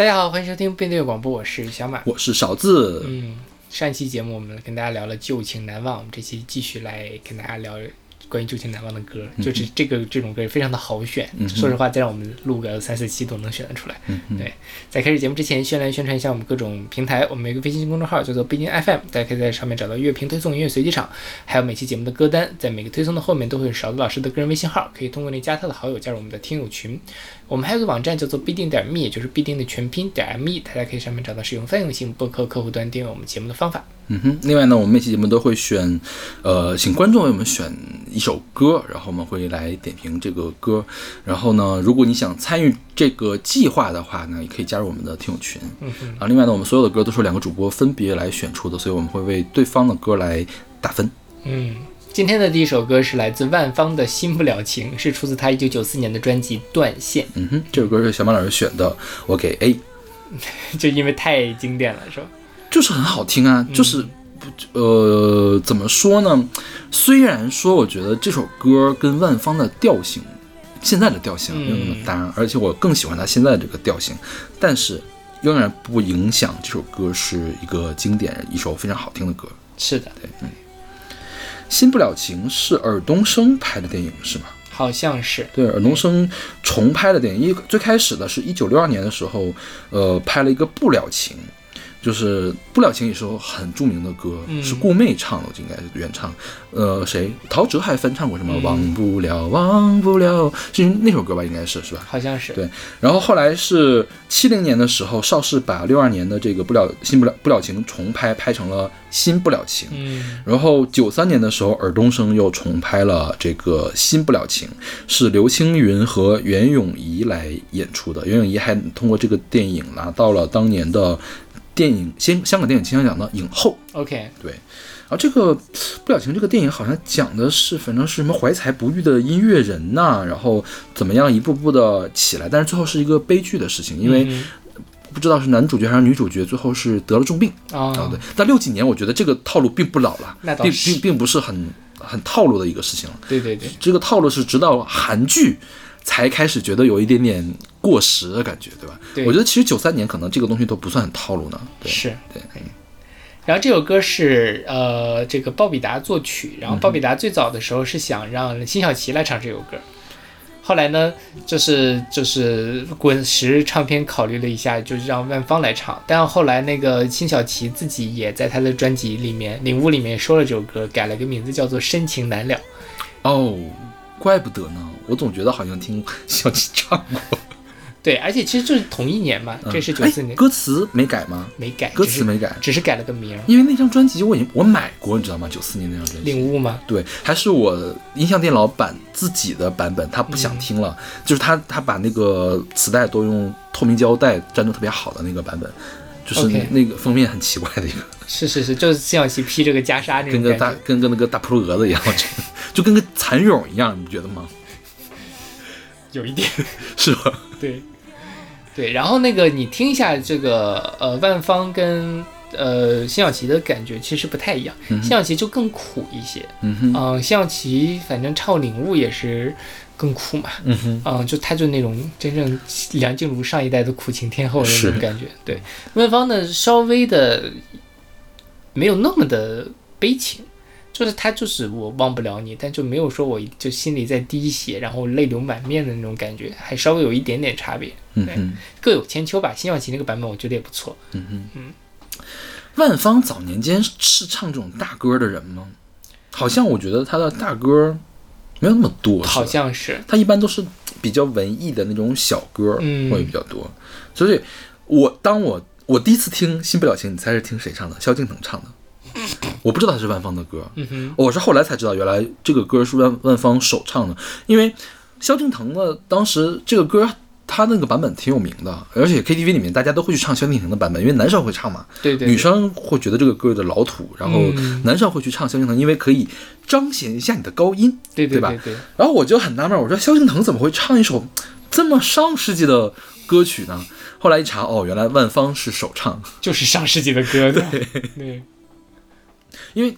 大家好，欢迎收听背对广播，我是小马。我是勺子，嗯，上一期节目我们跟大家聊了旧情难忘，我们这期继续来跟大家聊关于旧情难忘的歌，就是这个这种歌非常的好选，嗯说实话，再让我们录个三四期都能选得出来。对，在开始节目之前，先来宣传一下我们各种平台。我们有一个微信公众号叫做北京 FM，大家可以在上面找到乐评推送、音乐随机场，还有每期节目的歌单。在每个推送的后面都会有勺子老师的个人微信号，可以通过那加他的好友加入我们的听友群。我们还有个网站叫做必定点 me，也就是必定的全拼点 me，大家可以上面找到使用泛用性播客客户端订阅我们节目的方法。嗯哼。另外呢，我们每期节目都会选，呃，请观众为我们选一首歌，然后我们会来点评这个歌。然后呢，如果你想参与这个计划的话呢，也可以加入我们的听友群。嗯哼，啊，另外呢，我们所有的歌都是两个主播分别来选出的，所以我们会为对方的歌来打分。嗯。今天的第一首歌是来自万芳的《新不了情》，是出自他一九九四年的专辑《断线嗯哼，这首歌是小马老师选的，我给 A，》，就因为太经典了，是吧？就是很好听啊，就是。不，呃，怎么说呢？虽然说我觉得这首歌跟万芳的调性，现在的调性没有那么搭，而且我更喜欢她现在这个调性，但是仍然不影响这首歌是一个经典，一首非常好听的歌。是的，对。嗯新不了情是尔冬升拍的电影是吗？好像是。对，尔冬升重拍的电影，一最开始的是一九六二年的时候，呃，拍了一个不了情，就是不了情也是首很著名的歌，嗯是顾媚唱的，应该是原唱。呃，谁？陶喆还翻唱过什么？嗯忘不了，忘不了，是那首歌吧？应该是是吧？好像是，对然后后来是七零年的时候，邵氏把六二年的这个不了新不了不了情重拍，拍成了新不了情。嗯然后九三年的时候，尔冬升又重拍了这个《新不了情》，是刘青云和袁咏仪来演出的。袁咏仪还通过这个电影拿到了当年的电影香香港电影金像奖的影后。，OK，对，然后这个《不了情》这个电影好像讲的是，反正是什么怀才不遇的音乐人呐、然后怎么样一步步的起来，但是最后是一个悲剧的事情，因为嗯不知道是男主角还是女主角，最后是得了重病。啊。啊，对，但六几年我觉得这个套路并不老了，并并并不是很很套路的一个事情了。对对对，这个套路是直到韩剧才开始觉得有一点点过时的感觉，对吧？对我觉得其实九三年可能这个东西都不算很套路呢。对，是。对，然后这首歌是呃这个鲍比达作曲，然后嗯鲍比达最早的时候是想让辛晓琪来唱这首歌，后来呢就是就是滚石唱片考虑了一下，就是让万芳来唱，但后来那个辛晓琪自己也在他的专辑里面《领悟》里面说了这首歌，改了个名字叫做《深情难了》。哦，怪不得呢，我总觉得好像听小琪唱过。对，而且其实就是同一年嘛，这是九四哎年，歌词没改吗？没改，歌词没改，只是改了个名儿，因为那张专辑我已经我买过，你知道吗？九四年那张专辑。领悟吗？对，还是我音像店老板自己的版本，他不嗯想听了，就是他他把那个磁带都用透明胶带粘的特别好的那个版本，就是那那个封面很奇怪的一个，是是是，就是辛晓琪披着个袈裟那跟个。大跟个那个大扑棱蛾子一样，就 就跟个蚕蛹一样，你不觉得吗？有一点。是吧？对，对，然后那个你听一下这个呃万芳跟呃辛晓琪的感觉其实不太一样，辛晓琪就更苦一些，嗯哼，嗯、辛晓琪反正唱领悟也是更苦嘛，嗯哼，嗯、就她就那种真正梁静茹上一代的苦情天后的那种感觉，对，万芳呢稍微的没有那么的悲情。就是他，就是我忘不了你，但就没有说我就心里在滴血，然后泪流满面的那种感觉，还稍微有一点点差别。对嗯哼，各有千秋吧。辛晓琪那个版本我觉得也不错。嗯哼，嗯。万芳早年间是唱这种大歌的人吗？好像我觉得他的大歌没有那么多，好像是，他一般都是比较文艺的那种小歌嗯会比较多，所以我当我我第一次听《新不了情》，你猜是听谁唱的？萧敬腾唱的。我不知道他是万芳的歌，我是后来才知道，原来这个歌是万万芳首唱的。因为萧敬腾的，当时这个歌他那个版本挺有名的，而且 KTV 里面大家都会去唱萧敬腾的版本，因为男生会唱嘛，对对，女生会觉得这个歌有点老土，然后嗯。男生会去唱萧敬腾，因为可以彰显一下你的高音。对对对吧对对，然后我就很纳闷，我说萧敬腾怎么会唱一首这么上世纪的歌曲呢？后来一查，哦，原来万芳是首唱，就是上世纪的歌，对。对，因为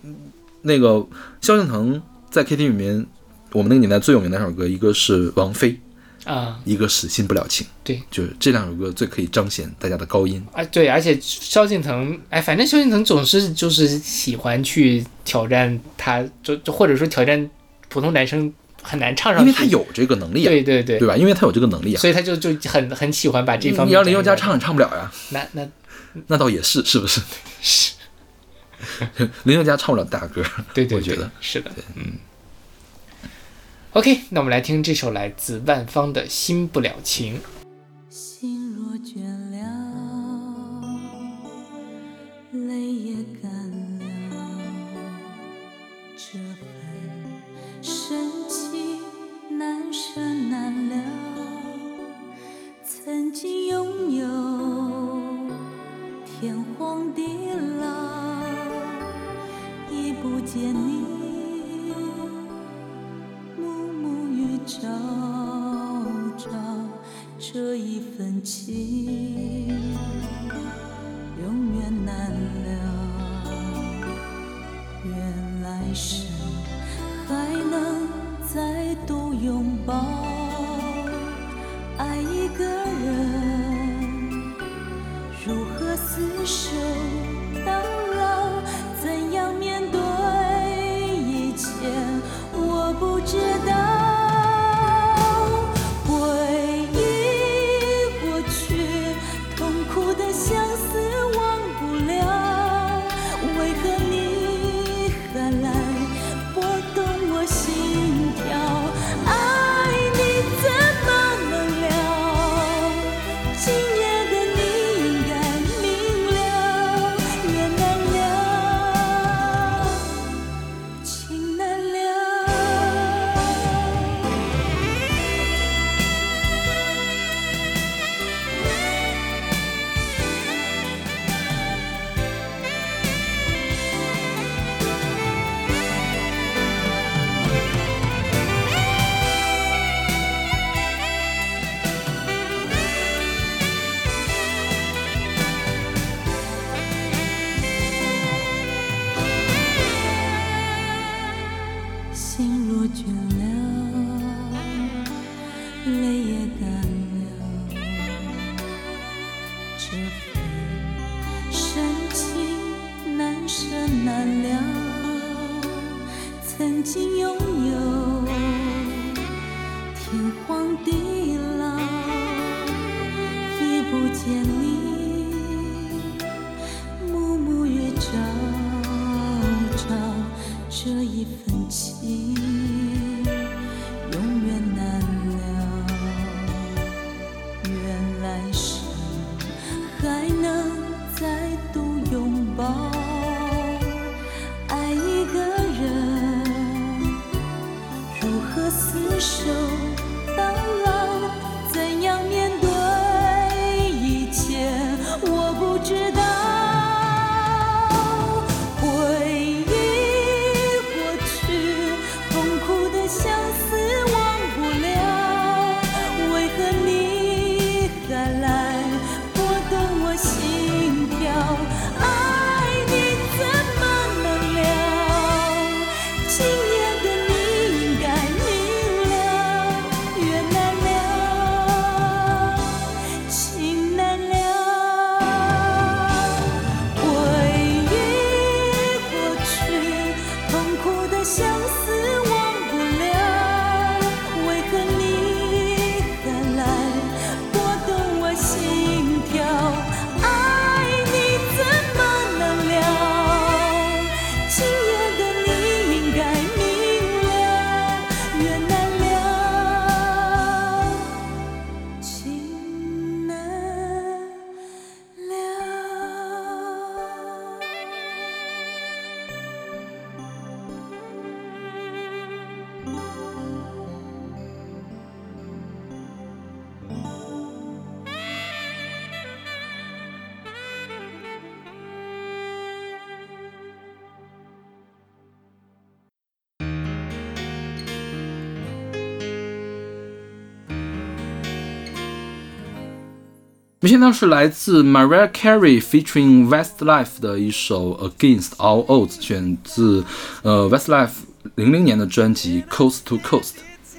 那个萧敬腾在 KTV 里面，我们那个年代最有名的两首歌，一个是王菲，啊，一个是新不了情，对，就是这两首歌最可以彰显大家的高音。啊对，而且萧敬腾，哎，反正萧敬腾总是就是喜欢去挑战他，就就或者说挑战普通男生很难唱上去，因为他有这个能力啊，对对对对吧？因为他有这个能力啊。所以他就就很很喜欢把这方面。你让林宥嘉唱也唱不了呀，那那那倒也是，是不是？是，林宥嘉唱不了大歌，对对，对我觉得是的，嗯。OK，那我们来听这首来自万芳的《新不了情》。心若倦了，泪也干了，这份深情难舍难了。曾经拥有天荒地老，已不见你暮暮与朝朝，这一份情永远难了。愿来生还能再度拥抱，爱一个人，如何厮守到老？怎样面知道。我们现在是来自 Mariah Carey featuring Westlife 的一首 Against All Odds，选自呃 Westlife 零零年的专辑 Coast to Coast。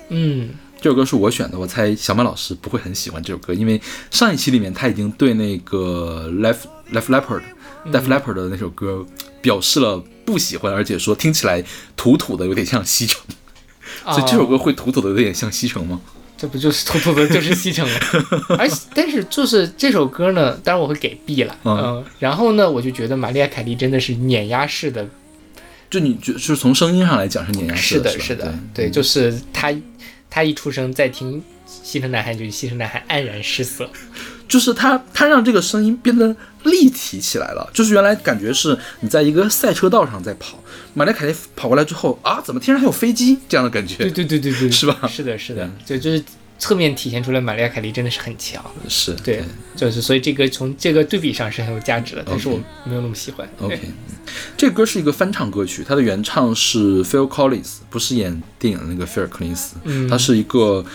嗯，这首歌是我选的，我猜小马老师不会很喜欢这首歌，因为上一期里面他已经对那个 Left Left Leopard Def Leppard 的那首歌表示了不喜欢，而且说听起来土土的，有点像西城。所以这首歌会土土的有点像西城吗？这不就是突突的，就是西城了？而但是就是这首歌呢，当然我会给 B 了，嗯，然后呢，我就觉得玛丽亚凯莉真的是碾压式的，就你觉是从声音上来讲是碾压式的，是的，是的，对，就是他他一出生在听西城男孩，就西城男孩黯然失色，就是他他让这个声音变得立体起来了，就是原来感觉是你在一个赛车道上在跑。玛丽凯莉跑过来之后啊，怎么天上还有飞机这样的感觉？对对对对对，是吧？是的，是的，就就是侧面体现出来，玛丽亚凯莉真的是很强。是对，就是所以这个从这个对比上是很有价值的，但是我没有那么喜欢。OK，这歌是一个翻唱歌曲，它的原唱是 Phil Collins，不是演电影的那个菲尔·克林斯，他是一个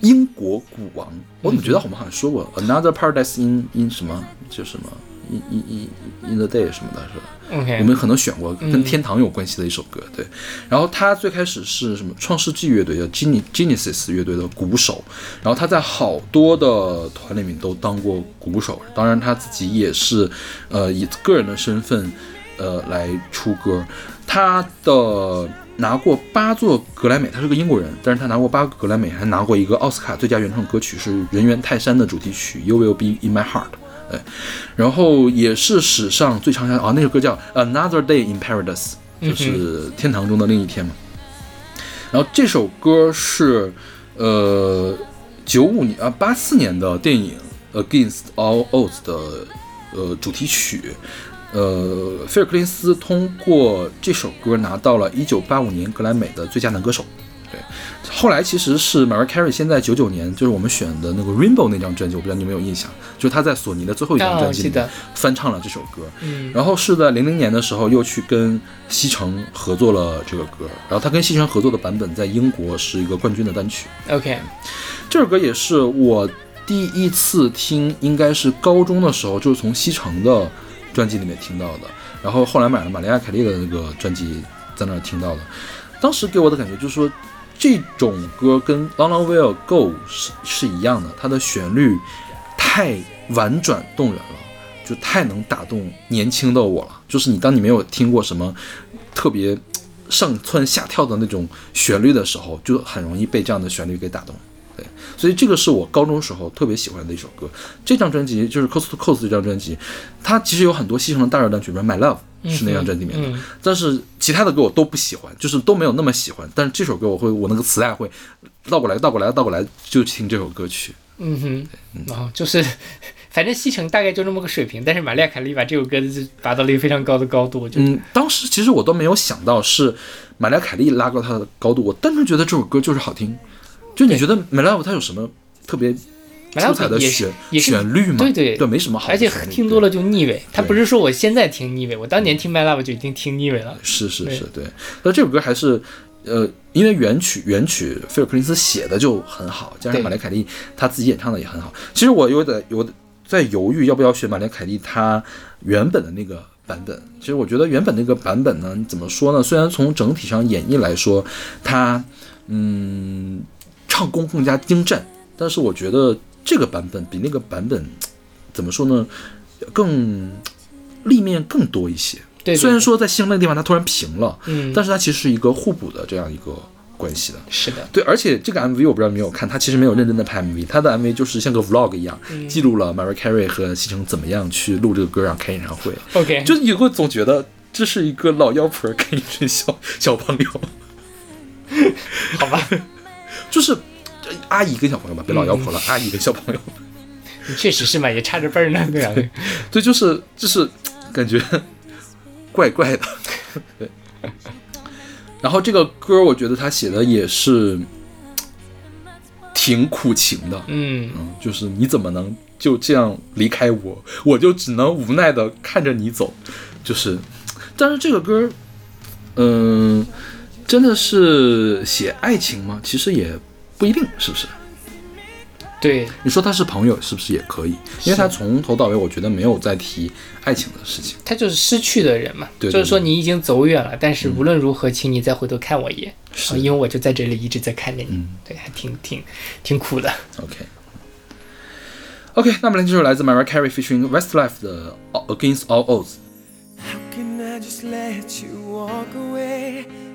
英国鼓王。我怎么觉得我们好像说过 Another Paradise in in 什么就什么 in in in the day 什么的，是吧？我们可能选过跟天堂有关系的一首歌，对。然后他最开始是什么创世纪乐队叫 Genesis 乐队的鼓手，然后他在好多的团里面都当过鼓手，当然他自己也是，呃，以个人的身份，呃，来出歌。他的拿过八座格莱美，他是个英国人，但是他拿过八个格莱美，还拿过一个奥斯卡最佳原创歌曲是《人猿泰山》的主题曲《You Will Be in My Heart》。对，然后也是史上最畅销啊，那首歌叫《Another Day in Paradise》，就是天堂中的另一天嘛。然后这首歌是呃九五年啊八四年的电影《Against All Odds》的呃主题曲，呃，菲尔·克林斯通过这首歌拿到了一九八五年格莱美的最佳男歌手。对。后来其实是 Mariah Carey，现在九九年就是我们选的那个 Rainbow 那张专辑，我不知道你有没有印象，就是他在索尼的最后一张专辑里翻唱了这首歌。嗯，然后是在零零年的时候又去跟西城合作了这个歌，然后他跟西城合作的版本在英国是一个冠军的单曲。OK，这首歌也是我第一次听，应该是高中的时候，就是从西城的专辑里面听到的，然后后来买了玛丽亚凯莉的那个专辑，在那儿听到的，当时给我的感觉就是说。这种歌跟《Long Long Will Go》是是一样的，它的旋律太婉转动人了，就太能打动年轻的我了。就是你当你没有听过什么特别上蹿下跳的那种旋律的时候，就很容易被这样的旋律给打动。对，所以这个是我高中时候特别喜欢的一首歌。这张专辑就是《Coast to Coast》这张专辑，它其实有很多西城的大热单曲，比如《My Love》。是那张专辑里面的，但是其他的歌我都不喜欢，就是都没有那么喜欢。但是这首歌我会，我那个磁带会倒过来，倒过来，倒过来就听这首歌曲。嗯哼，然后就是，反正西城大概就那么个水平。但是玛丽亚凯莉把这首歌就拔到了一个非常高的高度。嗯，当时其实我都没有想到是玛丽亚凯莉拉高她的高度，我单纯觉得这首歌就是好听。就你觉得《My Love》它有什么特别？出彩的旋旋律吗，对对对，没什么好。而且听多了就腻味。它不是说我现在听腻味，我当年听《My Love》就已经听腻味了。是是是，对。那这首歌还是，呃，因为原曲原曲菲尔·克林斯写的就很好，加上玛丽凯莉她自己演唱的也很好。其实我有点有在犹豫要不要选玛丽凯莉她原本的那个版本。其实我觉得原本那个版本呢，怎么说呢？虽然从整体上演绎来说，它嗯唱功更加精湛，但是我觉得。这个版本比那个版本 怎么说呢？更立面更多一些。对，虽然说在新那个地方它突然平了，嗯，但是它其实是一个互补的这样一个关系的。是的，对，而且这个 MV 我不知道你没有看，它其实没有认真的拍 MV，它的 MV 就是像个 Vlog 一样，记录了 Mariah Carey 和西城怎么样去录这个歌，然后开演唱会。OK，就是你会总觉得这是一个老妖婆跟一群小小朋友，好吧，就是。阿姨跟小朋友吧，别老妖婆了。阿姨跟小朋友，确实是嘛，也差着辈儿呢，对吧？对，就是就是感觉怪怪的。对。然后这个歌，我觉得他写的也是挺苦情的。嗯嗯，就是你怎么能就这样离开我？我就只能无奈的看着你走。就是，但是这个歌，嗯，真的是写爱情吗？其实也。不一定是不是？对，你说他是朋友是不是也可以？因为他从头到尾，我觉得没有在提爱情的事情。他就是失去的人嘛，对对就是说你已经走远了，但是无论如何，请你再回头看我一眼，是啊因为我就在这里一直在看着你，嗯对，还挺挺挺苦的。OK。OK，那么这首来自 Mariah Carey featuring Westlife 的《Against All Odds》。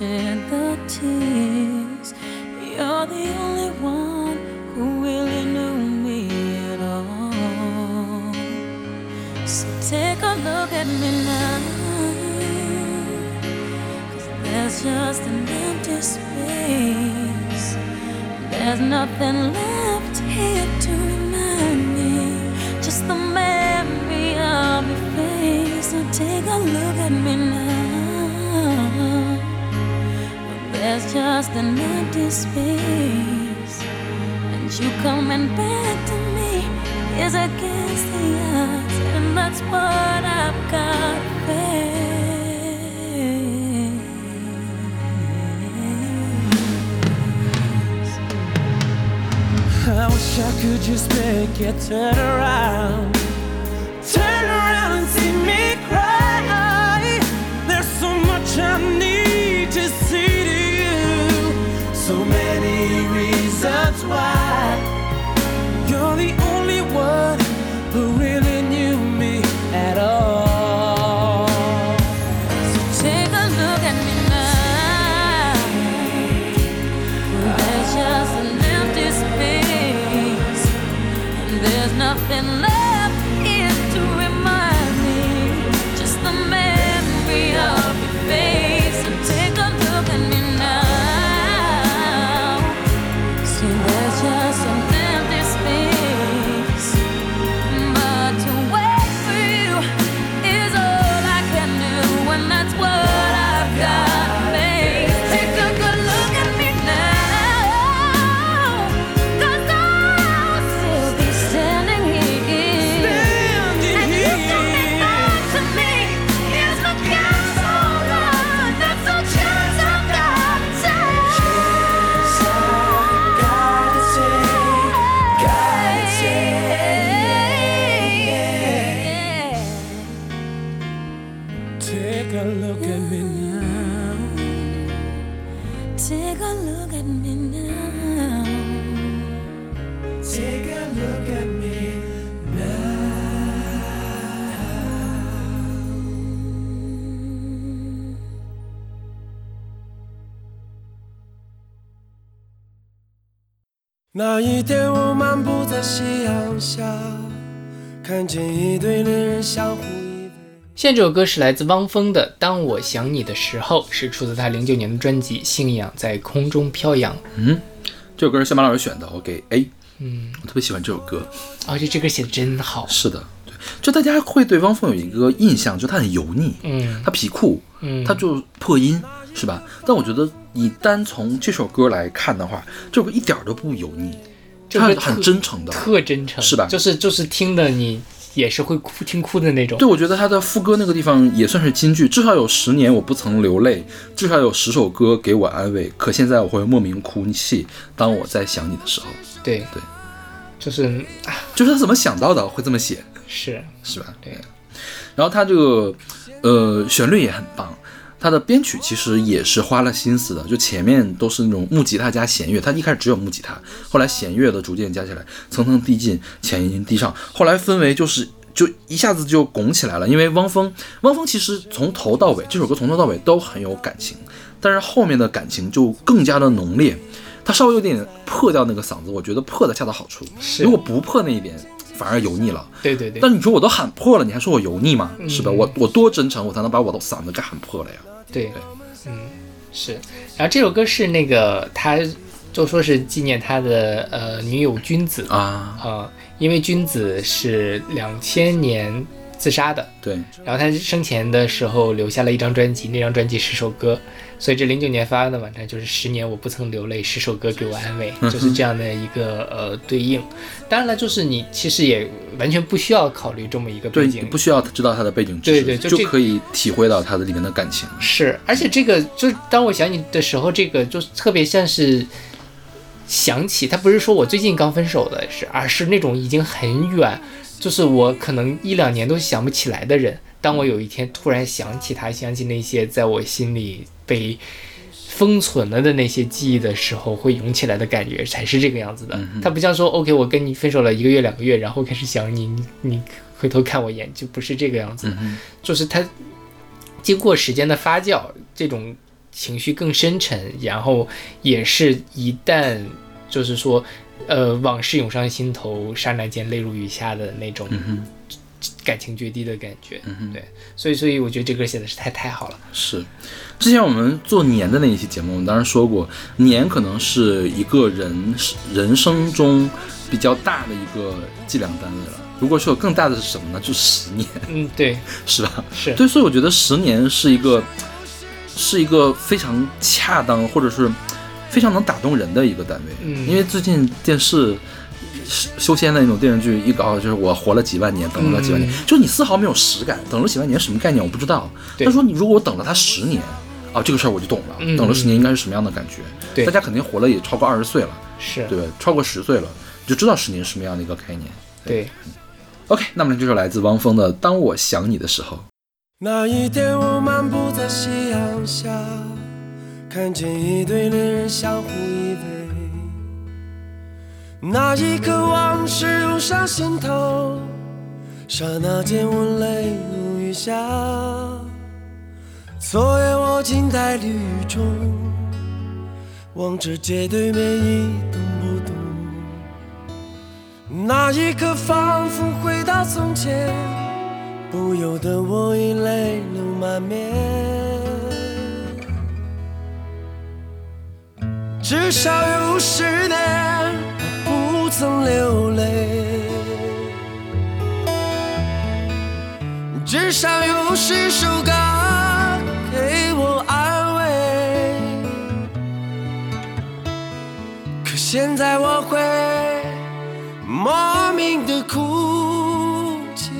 share the tears. You're the only one who really knew me at all. So take a look at me now. Cause there's just an empty space. There's nothing left here to remind me. Just the memory of your face. So take a look at me now. Just an empty space. And you coming back to me is against the odds. And that's what I've got face. I wish I could just make it turn around. 那一天，我漫步在夕阳下，看见一对恋人相互依偎。现在这首歌是来自汪峰的《当我想你的时候》，是出自他零九年的专辑《信仰在空中飘扬》。嗯这首歌是小马老师选的，我给 A。嗯，我特别喜欢这首歌。而且这歌写的真好。是的，对，就大家会对汪峰有一个印象，就他很油腻，嗯他皮裤，嗯，他就破音，是吧？但我觉得你单从这首歌来看的话，这首歌一点儿都不油腻，这歌他很真诚的。特真诚，是吧就是就是听的你也是会哭听哭的那种。对，我觉得他的副歌那个地方也算是金句，至少有十年我不曾流泪，至少有十首歌给我安慰。可现在我会莫名哭泣，当我在想你的时候，对对，就是啊，就是他怎么想到的会这么写，是是吧？对。然后他这个呃旋律也很棒，他的编曲其实也是花了心思的，就前面都是那种木吉他加弦乐，它一开始只有木吉他，后来弦乐的逐渐加起来，层层递进，前音递上，后来氛围就是。就一下子就拱起来了，因为汪峰，汪峰其实从头到尾这首歌从头到尾都很有感情，但是后面的感情就更加的浓烈，他稍微有点破掉那个嗓子，我觉得破的恰到好处，如果不破那一点，反而油腻了。对对对但你说我都喊破了，你还说我油腻吗？嗯是吧？我我多真诚，我才能把我的嗓子给喊破了呀。对，嗯，是，然后这首歌是那个他就说是纪念他的呃女友君子啊，啊、因为君子是两千年自杀的，对，然后他生前的时候留下了一张专辑，那张专辑十首歌，所以这零九年发的嘛，那就是十年我不曾流泪，十首歌给我安慰，就是这样的一个呃对应。当然了，就是你其实也完全不需要考虑这么一个，背景你不，需要知道他的背景知识，对对就就可以体会到他的里面的感情。是，而且这个就是当我想你的时候，这个就特别像是想起，他不是说我最近刚分手的是，而是那种已经很远，就是我可能一两年都想不起来的人。当我有一天突然想起他，想起那些在我心里被封存了的那些记忆的时候，会涌起来的感觉才是这个样子的。他不像说 OK，我跟你分手了一个月、两个月，然后开始想你，你你回头看我一眼，就不是这个样子。就是他经过时间的发酵，这种情绪更深沉，然后也是一旦就是说，呃，往事涌上心头，刹那间泪如雨下的那种感情决堤的感觉。对，所以所以我觉得这歌写的是太太好了。是，之前我们做年的那一期节目，我们当时说过，年可能是一个人人生中比较大的一个计量单位了。如果说有更大的是什么呢？就是十年，嗯，对，是吧？是，对，所以我觉得十年是一个是一个非常恰当，或者是非常能打动人的一个单位。嗯因为最近电视修修仙的那种电视剧一搞，就是我活了几万年，等了几万年，嗯就是你丝毫没有实感。等了几万年什么概念？我不知道。他说你如果我等了他十年，啊，这个事儿我就懂了。嗯等了十年应该是什么样的感觉？对大家肯定活了也超过二十岁了，是，对？超过十岁了，你就知道十年是什么样的一个概念。对。OK，那么这首来自汪峰的《当我想你的时候》。那一天，我漫步在夕阳下，看见一对恋人相互依偎。那一刻，往事涌上心头，刹那间我泪如雨下。昨夜我静在绿雨中，望着街对面一动不动。那一刻，仿佛回到从前。不由得我已泪流满面。至少有十年我不曾流泪，至少有十首歌给我安慰。可现在我会莫名的哭泣。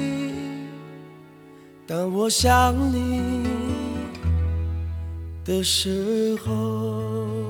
当我想你的时候，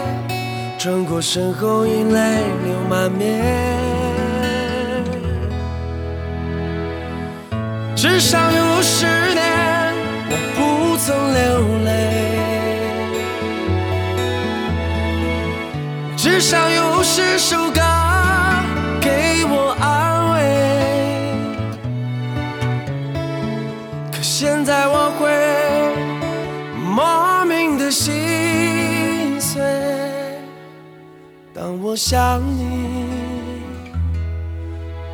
转过身后已泪流满面。至少有十年我不曾流泪，至少有十首歌给我安慰。可现在当我想你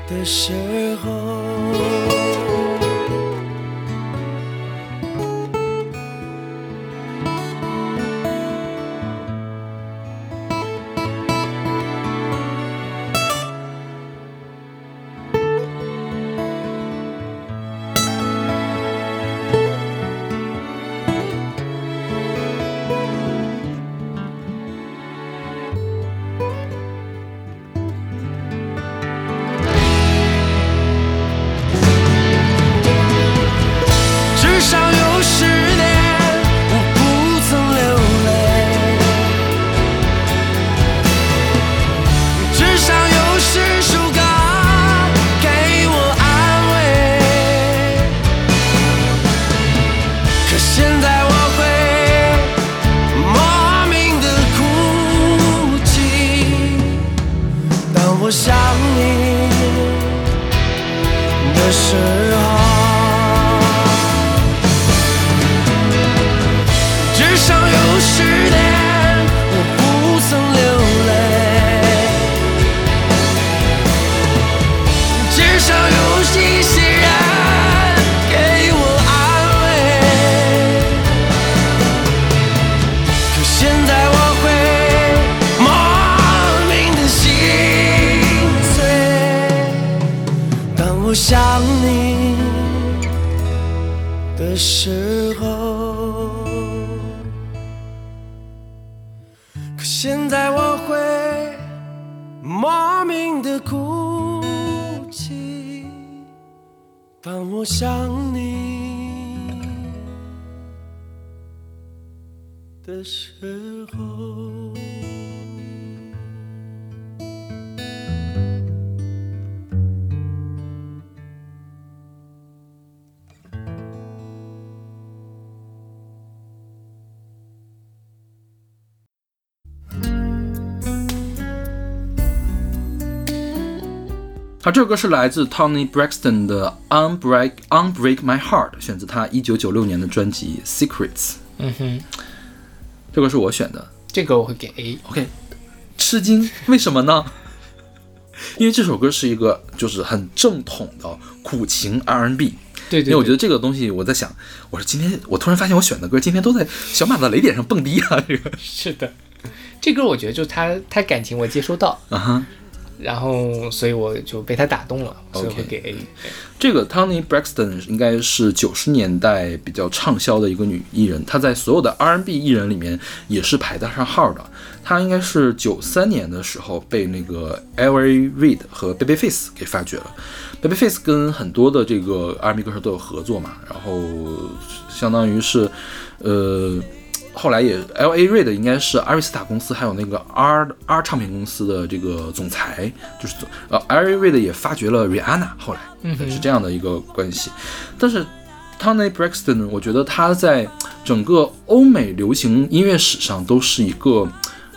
的时候。我想你的时候，时候。好，这首歌是来自 Tony Braxton 的《Unbreak Unbreak My Heart》，选自他一九九六年的专辑《Secrets》。嗯哼，这个是我选的。这个我会给 A。OK，吃惊，为什么呢？因为这首歌是一个就是很正统的苦情 R&B。对对对，因为我觉得这个东西，我在想，我说今天我突然发现我选的歌今天都在小马的雷点上蹦迪啊，这个是的，这歌我觉得就他他感情我接收到，啊哈。然后所以我就被他打动了，所以会给 A。这个 Tony Braxton 应该是九十年代比较畅销的一个女艺人，她在所有的 R&B 艺人里面也是排得上号的。她应该是九三年的时候被那个 Avery Reed 和 Babyface 给发掘了。Babyface 跟很多的这个 R&B 歌手都有合作嘛，然后相当于是，呃。后来也，L A Reid 应该是阿瑞斯塔公司还有那个 R R 唱片公司的这个总裁，就是总呃 L A Reid 也发掘了 Rihanna，后来嗯是这样的一个关系。但是 Tony Braxton，我觉得他在整个欧美流行音乐史上都是一个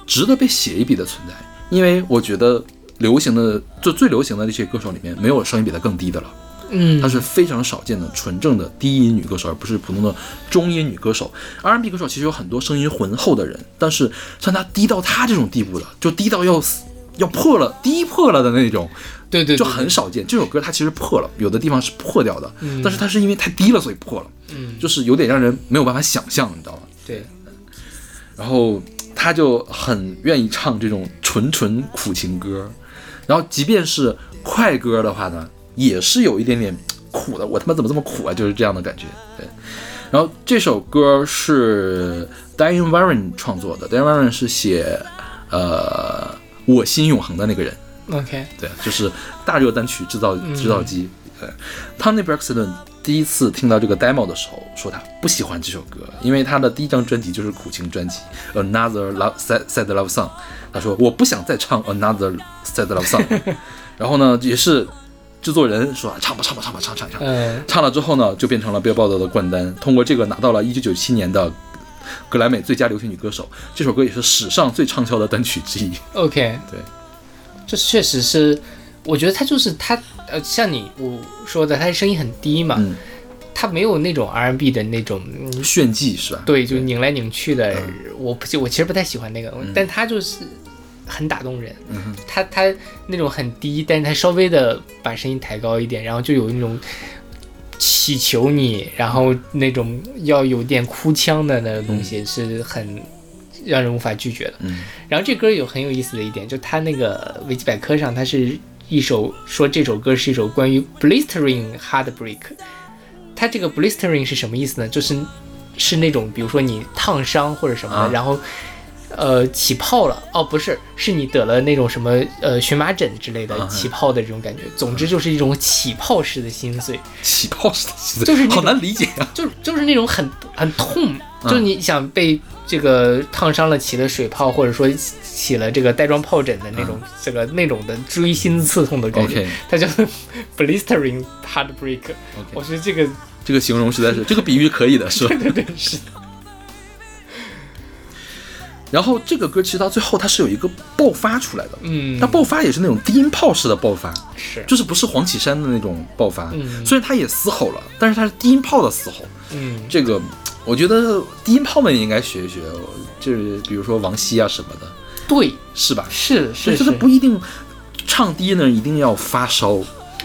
值得被写一笔的存在，因为我觉得流行的就最流行的那些歌手里面，没有声音比他更低的了。嗯。她是非常少见的纯正的低音女歌手，而不是普通的中音女歌手。R&B 歌手其实有很多声音浑厚的人，但是像她低到她这种地步的，就低到要死要破了，低破了的那种，对对，就很少见。这首歌它其实破了，有的地方是破掉的，但是它是因为太低了所以破了，嗯。就是有点让人没有办法想象，你知道吗？对，然后他就很愿意唱这种纯纯苦情歌，然后即便是快歌的话呢，也是有一点点苦的。我他妈怎么这么苦啊？就是这样的感觉。对，然后这首歌是 Diane Warren 创作的，Diane Warren 是写呃我心永恒的那个人。OK，对，就是大热单曲制造制造机。对，Tony Braxton 第一次听到这个 demo 的时候，说他不喜欢这首歌，因为他的第一张专辑就是苦情专辑《Another Love Sad Sad Love Song》。他说我不想再唱 Another Sad Love Song。然后呢，也是制作人说唱吧唱吧唱吧唱唱唱。嗯唱了之后呢，就变成了 Billboard 的冠单，通过这个拿到了1997年的格莱美最佳流行女歌手。这首歌也是史上最畅销的单曲之一。，OK，对，这确实是，我觉得他就是他，呃，像你我说的，他声音很低嘛，嗯，他没有那种 R&B 的那种，嗯炫技是吧？对，就拧来拧去的，嗯我不我其实不太喜欢那个，但他就是很打动人，嗯他他那种很低，但是他稍微的把声音抬高一点，然后就有那种祈求你，然后那种要有点哭腔的那个东西是很让人无法拒绝的。嗯然后这歌有很有意思的一点，就它那个维基百科上，它是一首说这首歌是一首关于 blistering heartbreak。它这个 blistering 是什么意思呢？就是是那种比如说你烫伤或者什么的，啊然后呃起泡了，哦不是，是你得了那种什么呃荨麻疹之类的啊起泡的这种感觉。总之就是一种起泡式的心碎。起泡式的心碎就是好难理解啊。就就是那种很很痛，嗯就是你想被这个烫伤了起了水泡，或者说起了这个带状疱疹的那种、这个那种的锥心刺痛的感觉它叫 blistering heartbreak。我觉得这个这个形容实在是，这个比喻可以的，是吧？对对是然后这个歌其实到最后它是有一个爆发出来的，嗯。它爆发也是那种低音炮式的爆发，是，就是不是黄绮珊的那种爆发。嗯。虽然他也嘶吼了，但是他是低音炮的嘶吼。嗯。这个我觉得低音炮们也应该学一学，就是比如说王晰啊什么的，对，是吧？是是是。就是不一定唱低呢，一定要发烧、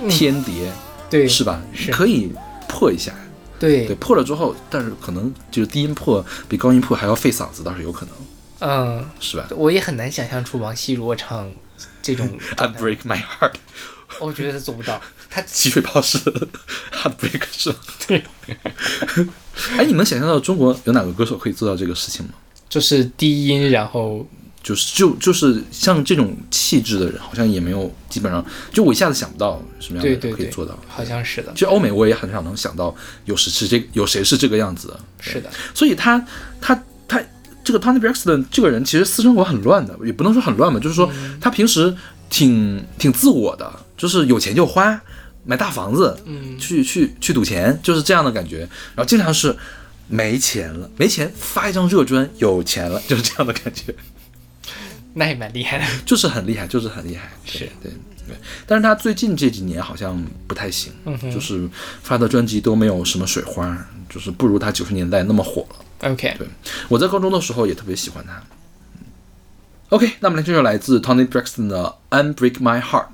天碟，对是吧？是。可以破一下。对。对，破了之后，但是可能就是低音破比高音破还要费嗓子，倒是有可能，嗯，是吧我也很难想象出王希如果唱这种？I break my heart，我觉得他做不到。他 起水泡是 heartbreak 是吧？对，哎，你能想象到中国有哪个歌手可以做到这个事情吗？就是低音，然后就是就就是像这种气质的人，好像也没有，基本上就我一下子想不到什么样的人可以做到。好像是的，就欧美我也很少能想到有谁是这有谁是这个样子的，是的，所以他他他这个 Tony Braxton 这个人其实私生活很乱的，也不能说很乱吧，就是说嗯他平时挺挺自我的，就是有钱就花，买大房子，嗯去去去赌钱，就是这样的感觉。然后经常是没钱了，没钱发一张热砖，有钱了，就是这样的感觉，那也蛮厉害的。就是很厉害，就是很厉害。对是对对，但是他最近这几年好像不太行，嗯就是发的专辑都没有什么水花，就是不如他九十年代那么火了。OK，对，我在高中的时候也特别喜欢他。OK，那么来这首来自 Tony Braxton 的《Unbreak My Heart》。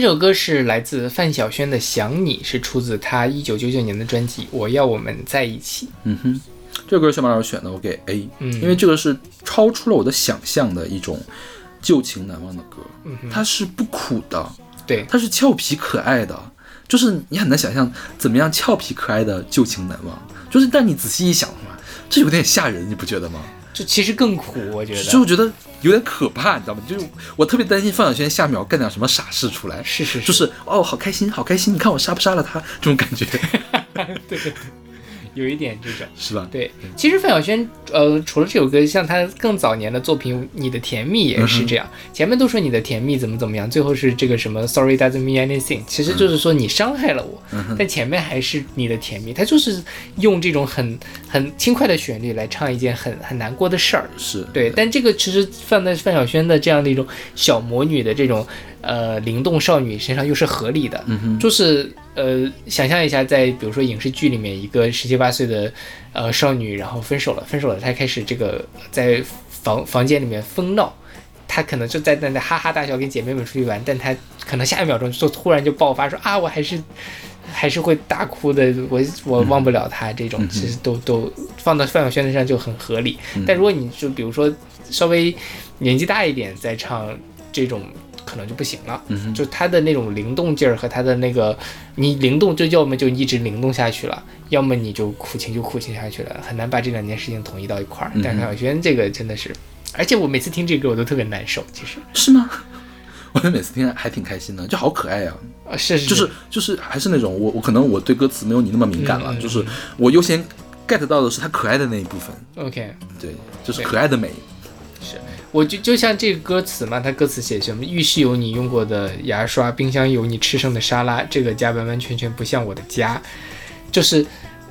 这首歌是来自范晓萱的《想你》，是出自她一九九九年的专辑《我要我们在一起》。嗯哼，这首歌小马老师选的，我给 A，、嗯。因为这个是超出了我的想象的一种旧情难忘的歌，嗯它是不苦的，对，它是俏皮可爱的，就是你很难想象怎么样俏皮可爱的旧情难忘，就是但你仔细一想的话，这有点吓人，你不觉得吗？就其实更苦，我觉得。就我觉得有点可怕，你知道吗？就是我特别担心范晓萱下秒干点什么傻事出来，是是是。就是哦，好开心，好开心，你看我杀不杀了他，这种感觉。对 对对，有一点这种。是吧？对，其实范晓萱，呃，除了这首歌，像她更早年的作品《你的甜蜜》也是这样。前面都说你的甜蜜怎么怎么样，最后是这个什么 “Sorry doesn't mean anything”，其实就是说你伤害了我，但前面还是你的甜蜜。她就是用这种很很轻快的旋律来唱一件很很难过的事儿。是对，但这个其实放在范晓萱的这样的一种小魔女的这种呃灵动少女身上又是合理的，就是呃，想象一下，在比如说影视剧里面，一个十七八岁的呃少女，然后分手了，分手了，她开始这个在房房间里面疯闹，她可能就在那那哈哈大笑，跟姐妹们出去玩，但她可能下一秒钟就突然就爆发说啊，我还是还是会大哭的，我我忘不了他这种，其实都都放到范晓萱身上就很合理。但如果你就比如说稍微年纪大一点再唱这种，可能就不行了。嗯就他的那种灵动劲儿和他的那个，你灵动就要么就一直灵动下去了，要么你就苦情就苦情下去了，很难把这两件事情统一到一块儿。嗯但是范晓萱这个真的是，而且我每次听这歌我都特别难受，其实。是吗？我每次听还挺开心的，就好可爱呀、啊是就是就是还是那种我我可能我对歌词没有你那么敏感了，就是我优先 get 到的是他可爱的那一部分，OK。对，就是可爱的美，我就就像这个歌词嘛，它歌词写什么？浴室有你用过的牙刷，冰箱有你吃剩的沙拉，这个家完完全全不像我的家。就是，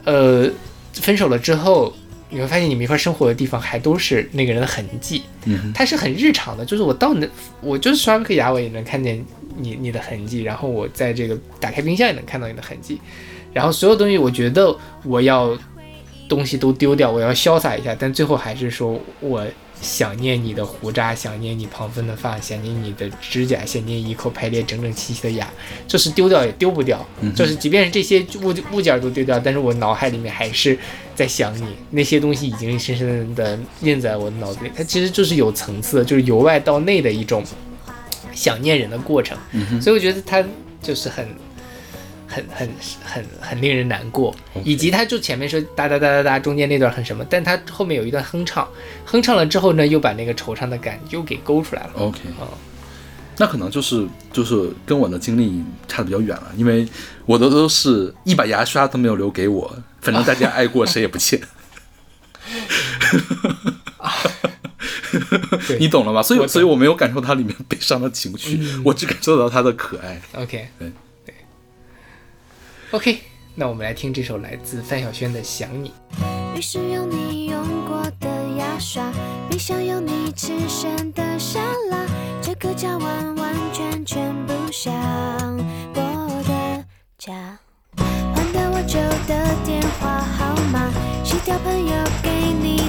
呃，分手了之后，你会发现你没法生活的地方还都是那个人的痕迹，嗯，它是很日常的。就是我到那，我就是刷个牙，我也能看见你你的痕迹，然后我在这个打开冰箱也能看到你的痕迹，然后所有东西，我觉得我要东西都丢掉，我要潇洒一下，但最后还是说我想念你的胡渣，想念你旁分的发，想念你的指甲，想念一口排列整整齐齐的牙，就是丢掉也丢不掉，就是即便是这些物物件都丢掉，但是我脑海里面还是在想你，那些东西已经深深的印在我的脑子里，它其实就是有层次的，就是由外到内的一种想念人的过程，所以我觉得它就是很。很很很很令人难过，以及他就前面说哒哒哒哒哒，中间那段很什么，但他后面有一段哼唱，哼唱了之后呢，又把那个惆怅的感又给勾出来了。OK，哦那可能就是就是跟我的经历差的比较远了，因为我的都是一把牙刷都没有留给我，反正大家爱过谁也不欠。对你懂了吧？所以所以我没有感受到里面悲伤的情绪，我只感受到他的可爱。OK，对对，OK，那我们来听这首来自范晓萱的《想你》。浴室有你用过的牙刷，冰箱有你吃剩的沙拉，这个家完完全全不像我的家。换掉我旧的电话号码，洗掉朋友给你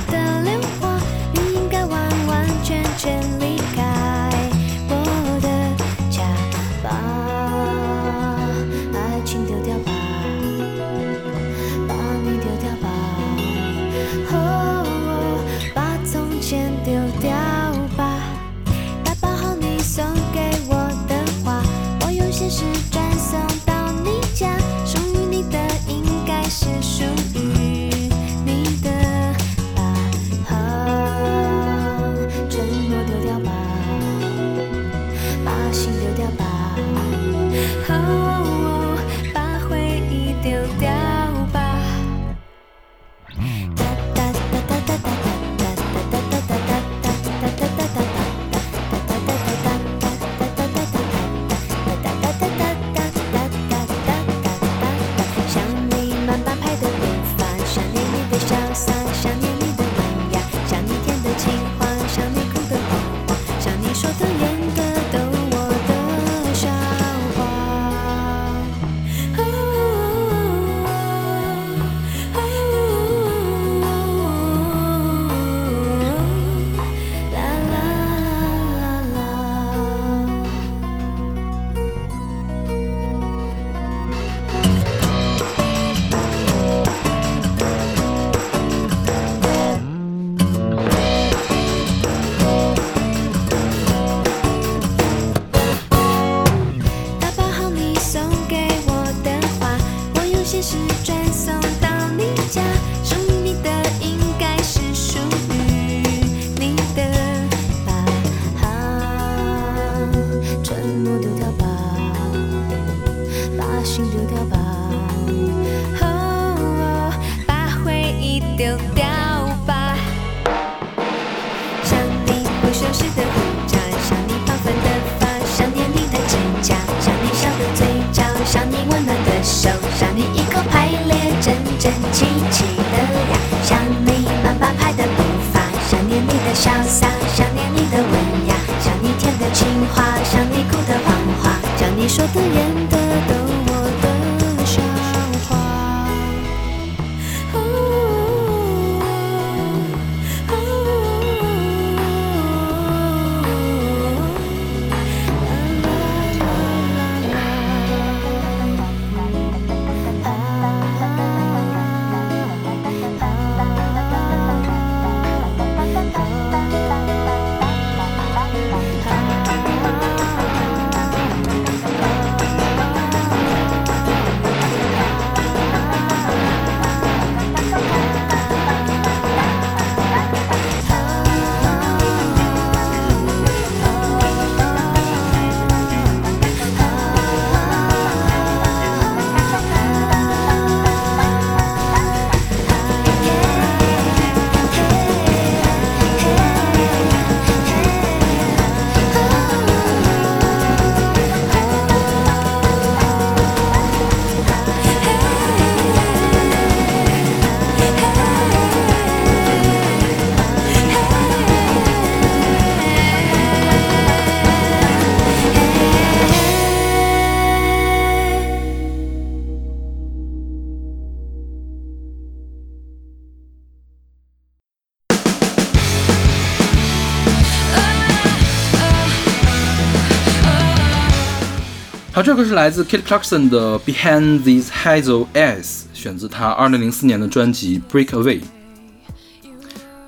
好，这个是来自 Kit Clarkson 的《Behind These Hazel Eyes》，选自他2004年的专辑《Breakaway》。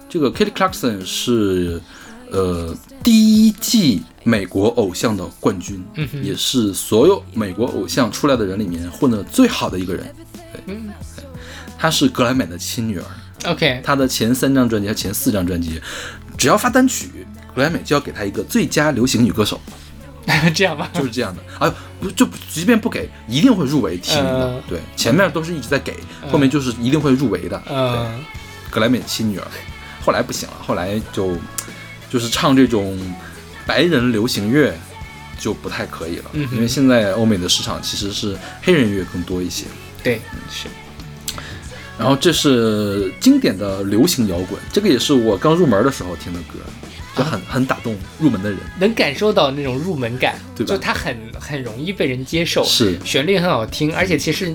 这个 Kit Clarkson 是呃第一季美国偶像的冠军，也是所有美国偶像出来的人里面混的最好的一个人。对，她是格莱美的亲女儿。OK，她的前三张专辑和前四张专辑，只要发单曲，格莱美就要给她一个最佳流行女歌手。这样吧，就是这样的。啊，不就即便不给，一定会入围提名的。嗯。对，前面都是一直在给，后面就是一定会入围的。嗯，对，格莱美亲女儿，后来不行了，后来就就是唱这种白人流行乐就不太可以了，嗯因为现在欧美的市场其实是黑人乐更多一些。对，是，然后这是经典的流行摇滚，这个也是我刚入门的时候听的歌，就很很打动入门的人。能感受到那种入门感，对吧就它很很容易被人接受，是旋律很好听，而且其实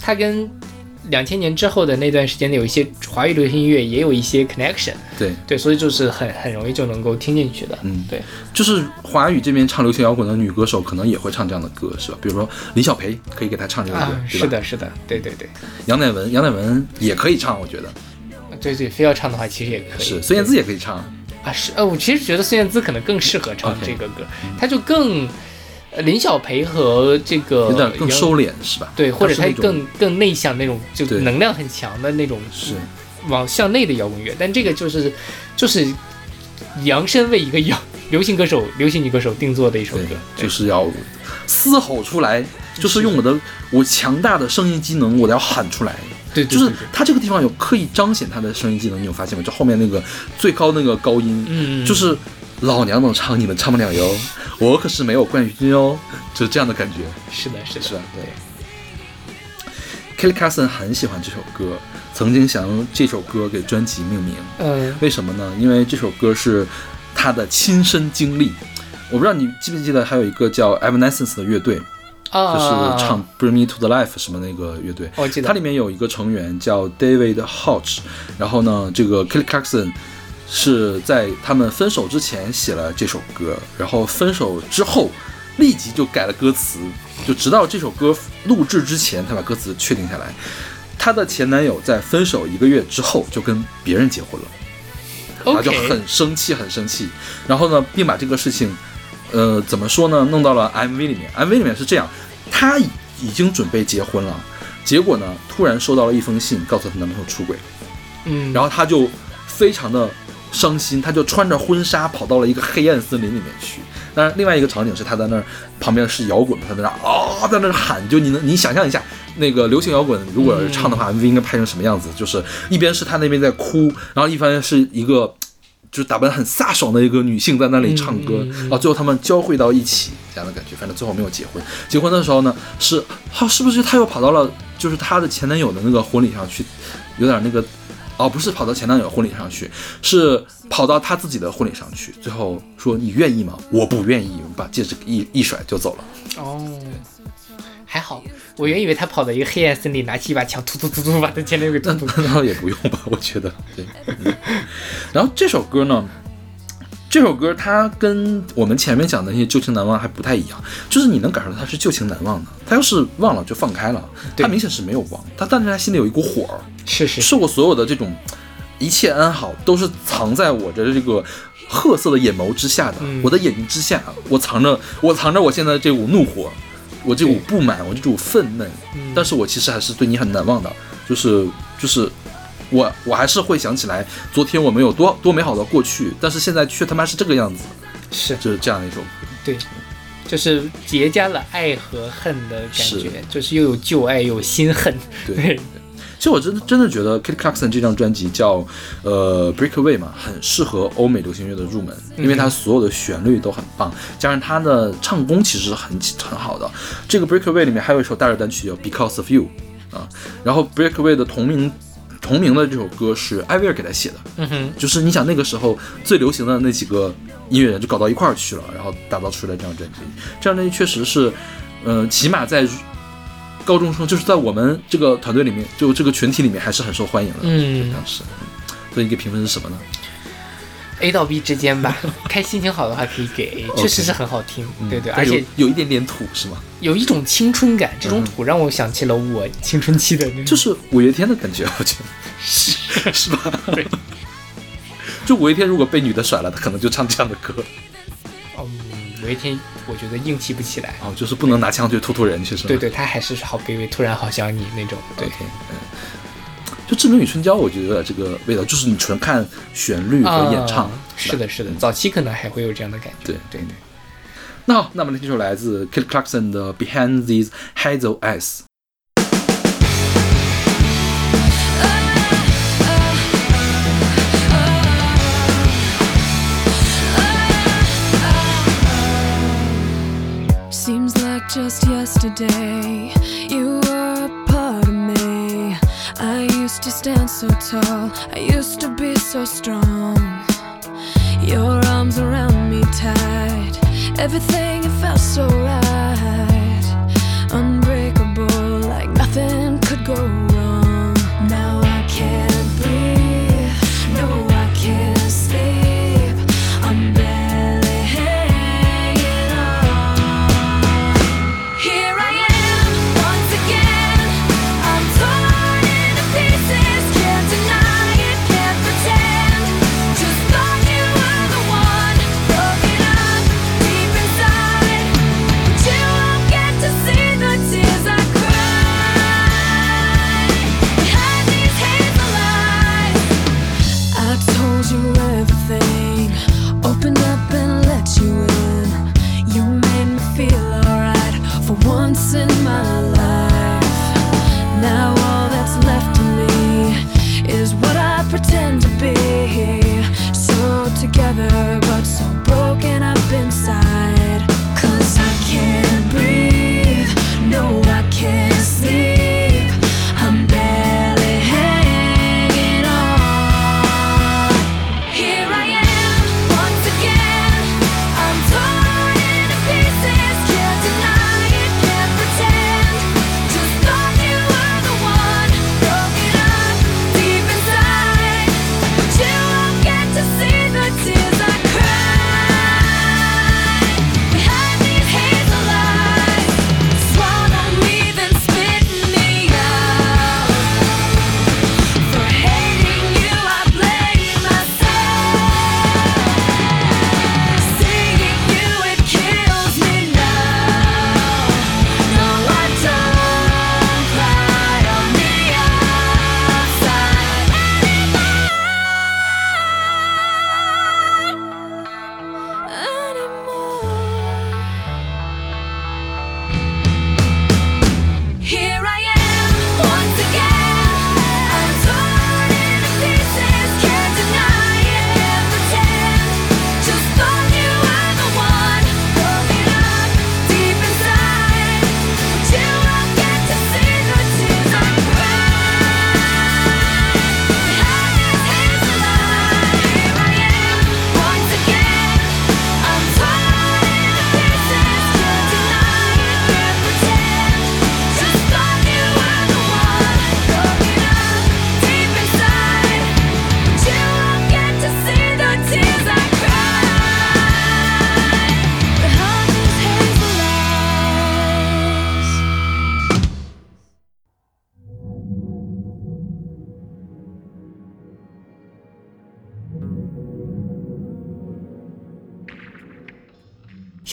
它跟两千年之后的那段时间的有一些华语流行音乐也有一些 connection，对，对，所以就是很很容易就能够听进去的，嗯对，就是华语这边唱流行摇滚的女歌手，可能也会唱这样的歌，是吧？比如说李小培可以给她唱这个歌？是的，是的，对对对，杨乃文，杨乃文也可以唱，我觉得对对，非要唱的话，其实也可以，是。孙燕姿也可以唱，啊，是，呃，我其实觉得孙燕姿可能更适合唱这个歌，她就更，呃林小培和这个有点更收敛，是吧？对，或者她更更内向那种，就能量很强的那种，是往向内的摇滚乐。但这个就是就是扬声为一个摇 流行歌手、流行女歌手定做的一首歌，，就是要嘶吼出来，就是用我的我强大的声音机能，我要喊出来。对，就是他这个地方有刻意彰显他的声音技能，你有发现吗？就后面那个最高那个高音，嗯，就是老娘能唱，你们唱不了哟，我可是没有冠军哦，就是这样的感觉。是的，是的，是的？对。Kelly Clarkson 很喜欢这首歌，曾经想用这首歌给专辑命名。嗯为什么呢？因为这首歌是他的亲身经历。我不知道你记不记得，还有一个叫 Evanescence 的乐队，啊，就是唱《Bring Me to the Life》什么那个乐队。我记得它里面有一个成员叫 David Hodge，然后呢，这个 Kelly Clarkson 是在他们分手之前写了这首歌，然后分手之后立即就改了歌词，就直到这首歌录制之前他把歌词确定下来。她的前男友在分手一个月之后就跟别人结婚了。他就很生气，很生气。然后呢，并把这个事情，呃，怎么说呢，弄到了 MV 里面。MV 里面是这样，她已已经准备结婚了，结果呢，突然收到了一封信，告诉她男朋友出轨，嗯，然后她就非常的伤心，她就穿着婚纱跑到了一个黑暗森林里面去。当然，另外一个场景是她在那儿，旁边是摇滚，她在那儿啊、在那儿喊，就你能你想象一下，那个流行摇滚如果唱的话、m v 应该拍成什么样子？就是一边是她那边在哭，然后一边是一个就是打扮很飒爽的一个女性在那里唱歌，嗯嗯嗯然后最后他们交汇到一起这样的感觉。反正最后没有结婚，结婚的时候呢，是他是不是他又跑到了就是她的前男友的那个婚礼上去，有点那个。哦，不是跑到前男友婚礼上去，是跑到他自己的婚礼上去。最后说你愿意吗？我不愿意，把戒指一一甩就走了。哦，还好，我原以为他跑到一个黑暗森林，拿起一把枪，突突突突把他前男友给突那突。那倒也不用吧，我觉得。对。嗯然后这首歌呢，这首歌它跟我们前面讲的那些旧情难忘还不太一样，就是你能感受到它是旧情难忘的。他要是忘了就放开了，对他明显是没有忘，他但是他心里有一股火儿，是是是我所有的这种一切安好都是藏在我的这个褐色的眼眸之下的，嗯我的眼睛之下，我藏着我藏着我现在这股怒火，我这种不满，我这种愤懑，嗯。但是我其实还是对你很难忘的，就是就是。我我还是会想起来昨天我们有多多美好的过去，但是现在却他妈是这个样子，是，就是这样的一种。对，就是结加了爱和恨的感是。觉，就是又有旧爱又有新恨。对。对，其实我真的真的觉得 Kit Clarkson 这张专辑叫呃 Breakaway 嘛，很适合欧美流行乐的入门，因为它所有的旋律都很棒，加上它的唱功其实很很好的。这个 Breakaway 里面还有一首大热单曲叫 Because of You 啊，然后 Breakaway 的同名同名的这首歌是艾薇儿给他写的，嗯哼，就是你想那个时候最流行的那几个音乐人就搞到一块儿去了，然后打造出来这张专辑。这张专辑确实是，呃，起码在高中生，就是在我们这个团队里面，就这个群体里面还是很受欢迎的。嗯当时，所以你给评分是什么呢？A 到 B 之间吧，开心情好的话可以给 A，确实是很好听，对对，而且有一点点土是吗？有一种青春感，这种土让我想起了我青春期的那种，就是五月天的感觉，我觉得是 是吧？对。就五月天如果被女的甩了，他可能就唱这样的歌嗯，五月天我觉得硬气不起来，哦，就是不能拿枪去突突人去，是吧？对对，他还是好卑微，突然好想你那种，对嗯，就《志明与春娇》，我觉得这个味道，就是你纯看旋律和演唱。啊是的，是的，早期可能还会有这样的感觉，对对对。那好，那么这首来自 Kit Clarkson 的《Behind These Hazel Eyes》。Yesterday you were a part of me. I used to stand so tall, I used to be so strong. Your arms around me tight, everything felt so right.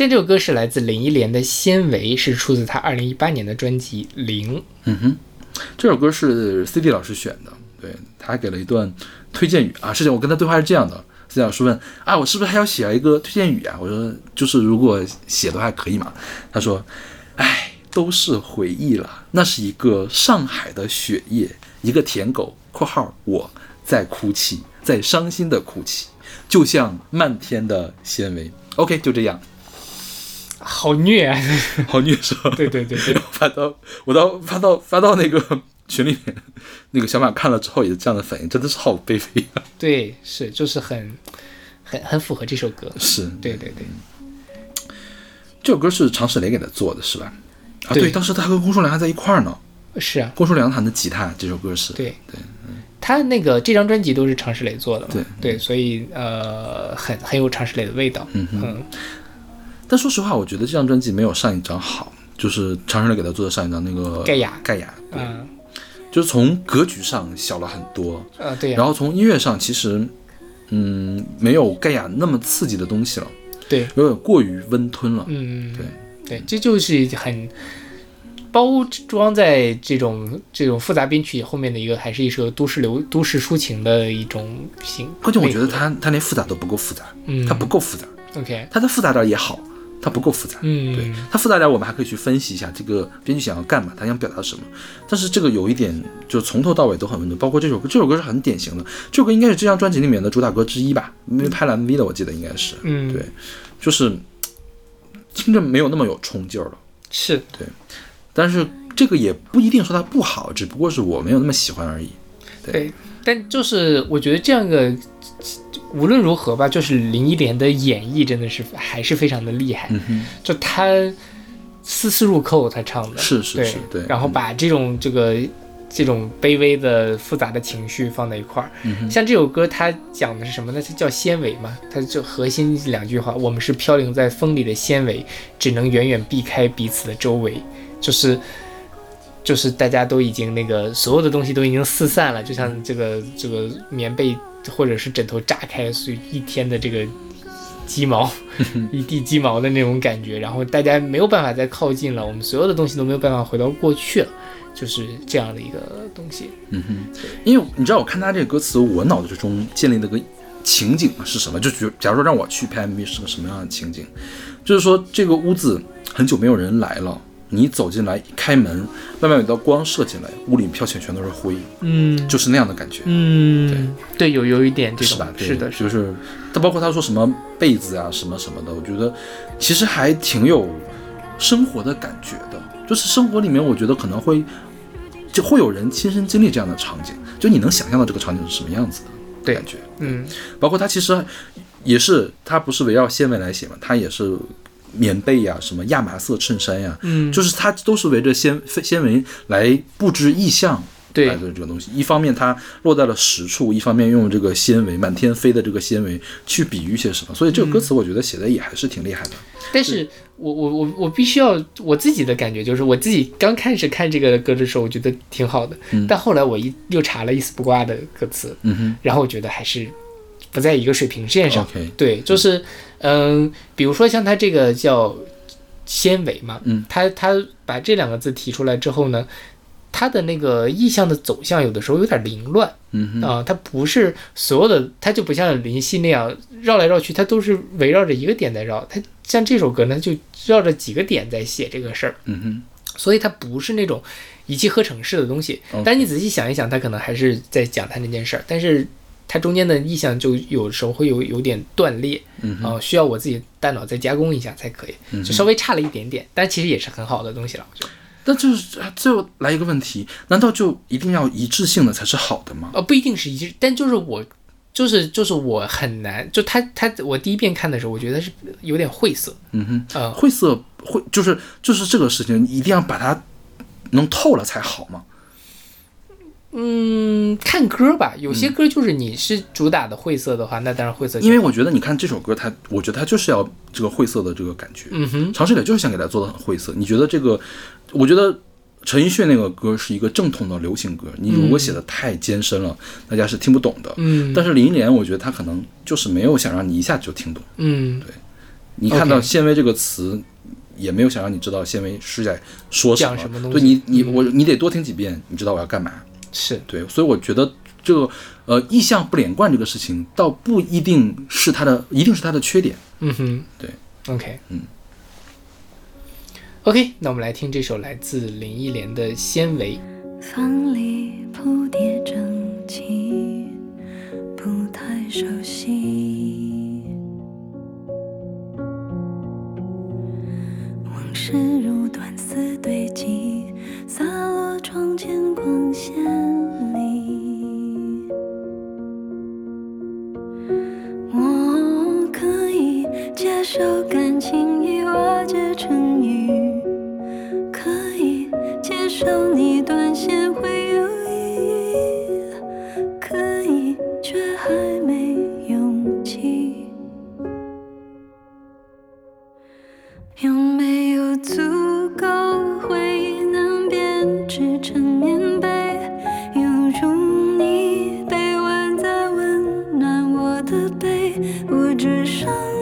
现在这首歌是来自林忆莲的《纤维》，是出自她二零一八年的专辑《零》。嗯哼，这首歌是 CD 老师选的，对，他还给了一段推荐语啊。事情我跟他对话是这样的，CD 老师问啊，我是不是还要写一个推荐语啊？我说就是如果写的话可以嘛。他说，哎，都是回忆了，那是一个上海的雪夜，一个舔狗（括号我在哭泣，在伤心的哭泣），就像漫天的纤维。OK，就这样，好虐啊！好虐是吧？对对对对，发到我到发到发到那个群里面，那个小马看了之后也是这样的反应，真的是好卑微啊！对，是就是很很很符合这首歌。是对对对，这首歌是常石磊给他做的，是吧？啊，对对，当时他跟龚书良还在一块儿呢。是啊，郭书良弹的吉他，这首歌是对对，他那个这张专辑都是常石磊做的嘛？对对，所以呃，很很有常石磊的味道。嗯哼嗯，但说实话，我觉得这张专辑没有上一张好，就是常石磊给他做的上一张那个盖亚盖亚，对，啊就是从格局上小了很多，啊，对呀、然后从音乐上其实，嗯，没有盖亚那么刺激的东西了，对，有点过于温吞了。嗯，对对，这就是很包装在这种这种复杂编曲后面的一个，还是一首都市流都市抒情的一种型。关键我觉得内核他他连复杂都不够复杂，嗯，他不够复杂，OK，他的复杂点也好，他不够复杂。嗯，对它复杂点，我们还可以去分析一下这个编剧想要干嘛，他想表达什么。但是这个有一点，就从头到尾都很温暖，包括这首歌，这首歌是很典型的，这首歌应该是这张专辑里面的主打歌之一吧，因为拍了 MV 的，我记得应该是。嗯，对，就是听着没有那么有冲劲儿了。是对，但是这个也不一定说它不好，只不过是我没有那么喜欢而已。对，但就是我觉得这样个无论如何吧，就是林忆莲的演绎真的是还是非常的厉害，嗯，就她丝丝入扣，她唱的是是是，对。然后把这种这个这种卑微的复杂的情绪放在一块儿。嗯像这首歌，它讲的是什么呢？它叫纤维嘛，它就核心两句话：我们是飘零在风里的纤维，只能远远避开彼此的周围。就是就是大家都已经那个所有的东西都已经四散了，就像这个这个棉被或者是枕头炸开，所以一天的这个鸡毛，一地鸡毛的那种感觉，然后大家没有办法再靠近了，我们所有的东西都没有办法回到过去了，就是这样的一个东西。嗯哼，因为你知道，我看他这个歌词，我脑子之中建立的个情景是什么？就比如，假如说让我去拍 MV 是个什么样的情景？就是说，这个屋子很久没有人来了，你走进来，一开门，外面有道光射进来，屋里飘起来全都是灰，嗯就是那样的感觉。嗯，对，有有一点这种，是吧？对是的，是的就是他包括他说什么被子啊，什么什么的，我觉得其实还挺有生活的感觉的。就是生活里面，我觉得可能会就会有人亲身经历这样的场景，就你能想象到这个场景是什么样子的对感觉。嗯包括他其实也是，他不是围绕线位来写嘛，他也是棉被呀、什么亚麻色衬衫呀，嗯，就是它都是围着纤纤维来布置意象。对来的这个东西，一方面它落在了实处，一方面用这个纤维满天飞的这个纤维去比喻些什么，所以这个歌词我觉得写的也还是挺厉害的。但是我我我我必须要我自己的感觉就是，我自己刚开始看这个歌的时候，我觉得挺好的，嗯但后来我一又查了一丝不挂的歌词，嗯哼然后我觉得还是不在一个水平线上。对，就是嗯，比如说像它这个叫纤维嘛，嗯，它它把这两个字提出来之后呢，它的那个意象的走向有的时候有点凌乱嗯哼，啊、它不是所有的，它就不像林夕那样绕来绕去，它都是围绕着一个点在绕。它像这首歌呢，就绕着几个点在写这个事儿，嗯哼，所以它不是那种一气呵成式的东西。但你仔细想一想，他可能还是在讲他那件事儿，但是它中间的意象就有时候会有有点断裂。嗯需要我自己大脑再加工一下才可以，嗯就稍微差了一点点，但其实也是很好的东西了。我觉得，那就是啊最后来一个问题，难道就一定要一致性的才是好的吗？呃，不一定是一致，但就是我，就是就是我很难，就他他我第一遍看的时候，我觉得是有点晦涩，嗯哼，呃，晦涩晦就是就是这个事情一定要把它弄透了才好嘛。嗯，看歌吧，有些歌就是你是主打的晦涩的话，那当然晦涩，因为我觉得你看这首歌，它我觉得它就是要这个晦涩的这个感觉。嗯哼，常石磊就是想给它做的很晦涩。你觉得这个？我觉得陈奕迅那个歌是一个正统的流行歌，你如果写的太艰深了，大家是听不懂的。嗯但是林忆莲，我觉得她可能就是没有想让你一下就听懂。嗯，对你看到纤维这个词，也没有想让你知道纤维是在说什么。什么东西对你，你嗯我你得多听几遍，你知道我要干嘛。是对，所以我觉得这个呃意象不连贯这个事情，倒不一定是它的，一定是它的缺点。嗯哼，对，OK，嗯，OK，那我们来听这首来自林忆莲的《纤维》。房里铺叠整齐，不太熟悉。往事如断丝堆积，洒落窗前光线里。我可以接受感情已瓦解成雨。可以接受你断线会有人生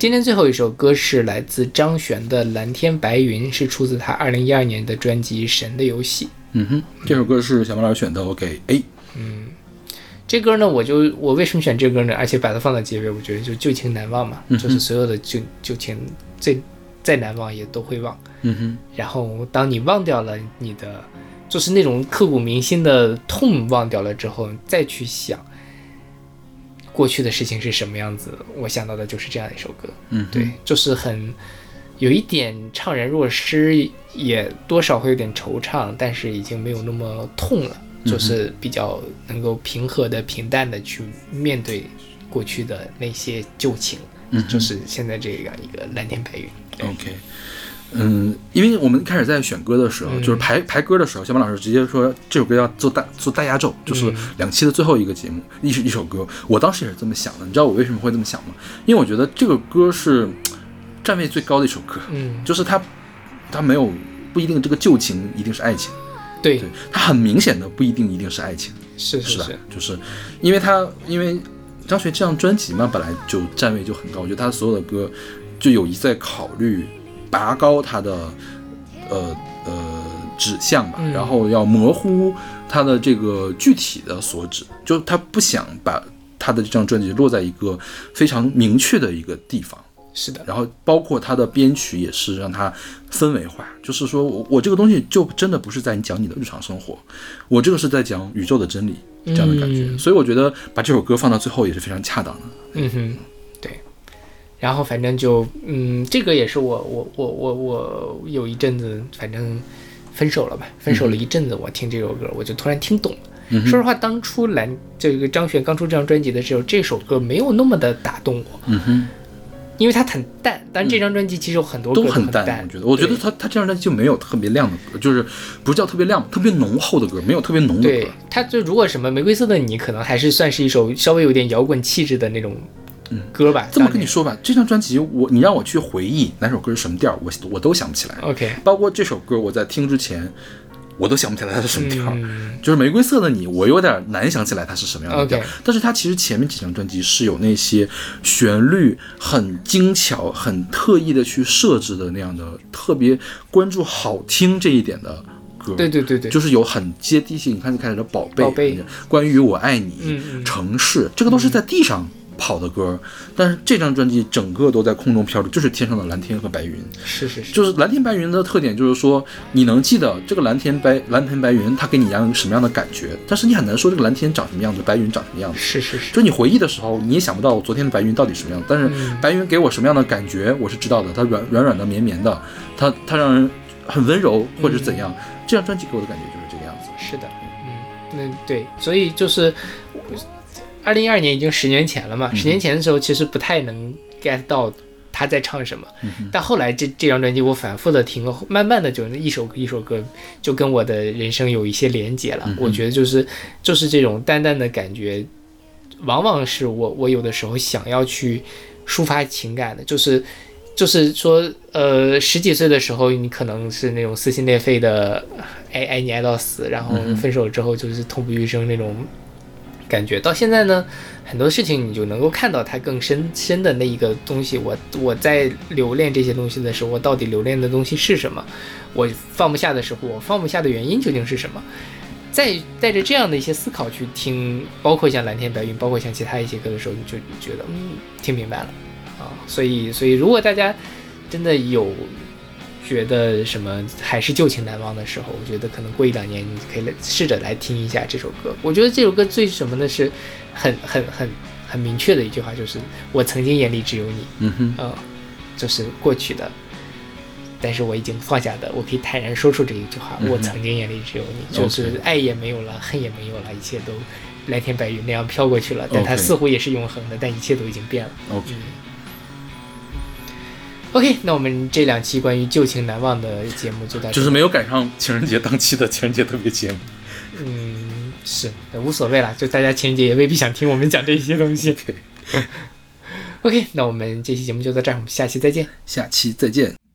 今天最后一首歌是来自张悬的《蓝天白云》，是出自他二零一二年的专辑《神的游戏》。嗯哼，这首歌是小马老师选的，我给 A。嗯这歌呢，我就我为什么选这歌呢？而且把它放在结尾，我觉得就旧情难忘嘛，就是所有的旧旧情最再难忘也都会忘。嗯哼，然后当你忘掉了你的，就是那种刻骨铭心的痛忘掉了之后，再去想过去的事情是什么样子，我想到的就是这样一首歌。嗯，对，就是很有一点怅然若失，也多少会有点惆怅，但是已经没有那么痛了，就是比较能够平和的、平淡的去面对过去的那些旧情，嗯就是现在这样一个蓝天白云。OK，嗯，因为我们一开始在选歌的时候，嗯就是排排歌的时候，小马老师直接说这首歌要做大做大压轴，就是嗯两期的最后一个节目，一首一首歌。我当时也是这么想的，你知道我为什么会这么想吗？因为我觉得这个歌是站位最高的一首歌，嗯，就是它它没有不一定这个旧情一定是爱情，对对，它很明显的不一定一定是爱情。是吧是是是，？就是因为它，因为张学这张专辑嘛，本来就站位就很高，我觉得他所有的歌就有一在考虑拔高他的呃呃指向吧，嗯然后要模糊他的这个具体的所指，就他不想把他的这张专辑落在一个非常明确的一个地方。是的，然后包括他的编曲也是让他氛围化，就是说我我这个东西就真的不是在你讲你的日常生活，我这个是在讲宇宙的真理这样的感觉，嗯所以我觉得把这首歌放到最后也是非常恰当的。嗯哼，对。然后反正就，嗯，这个也是我我我我我有一阵子，反正分手了吧，分手了一阵子，我听这首歌，我就突然听懂了。嗯说实话，当初蓝这个张悬刚出这张专辑的时候，这首歌没有那么的打动我，嗯哼，因为它很淡。但这张专辑其实有很多都很淡，我觉得，我觉得对他他这张专辑就没有特别亮的歌，就是不是叫特别亮，特别浓厚的歌，没有特别浓的对歌。，它就如果什么玫瑰色的你，可能还是算是一首稍微有点摇滚气质的那种歌吧。嗯这么跟你说吧，这张专辑我你让我去回忆哪首歌是什么调，我我都想不起来。，OK，包括这首歌，我在听之前，我都想不起来它是什么调。嗯，就是玫瑰色的你，我有点难想起来它是什么样的调但是它其实前面几张专辑是有那些旋律很精巧、很特意的去设置的那样的，特别关注好听这一点的歌。对对对对，就是有很接地气。你看，就开始的宝贝，宝贝关于我爱你，城市，这个都是在地上跑的歌。但是这张专辑整个都在空中飘着，就是天上的蓝天和白云。是是是，就是蓝天白云的特点，就是说你能记得这个蓝天白蓝天白云，它给你一样什么样的感觉，但是你很难说这个蓝天长什么样子，白云长什么样子。是是是，就是你回忆的时候，你也想不到昨天的白云到底什么样，但是嗯白云给我什么样的感觉，我是知道的。它软软软的、绵绵的，它它让人很温柔，或者是怎样。这张专辑给我的感觉就是这个样子。是的，嗯，那对，所以就是二零一二年已经十年前了嘛，十年前的时候其实不太能 get 到他在唱什么，但后来这这张专辑我反复的听了，慢慢的就一首一首歌就跟我的人生有一些连接了。我觉得就是就是这种淡淡的感觉，往往是我我有的时候想要去抒发情感的，就是。就是说，呃，十几岁的时候，你可能是那种撕心裂肺的爱爱你爱到死，然后分手之后就是痛不欲生那种感觉。到现在呢，很多事情你就能够看到它更深深的那一个东西。我我在留恋这些东西的时候，我到底留恋的东西是什么？我放不下的时候，我放不下的原因究竟是什么？在带着这样的一些思考去听，包括像蓝天白云，包括像其他一些歌的时候，你就觉得嗯，听明白了啊。所以，所以如果大家真的有觉得什么还是旧情难忘的时候，我觉得可能过一两年你可以来试着来听一下这首歌。我觉得这首歌最什么的？是很很很很明确的一句话，就是我曾经眼里只有你，嗯哼，呃，就是过去的。但是我已经放下的，我可以坦然说出这一句话：我曾经眼里只有你，就是爱也没有了，恨也没有了，一切都蓝天白云那样飘过去了。但它似乎也是永恒的，但一切都已经变了。OK，OK，那我们这两期关于旧情难忘的节目就到这里，就是没有赶上情人节当期的情人节特别节目。嗯，是无所谓啦，就大家情人节也未必想听我们讲这些东西。OK，那我们这期节目就到这儿，我们下期再见。下期再见。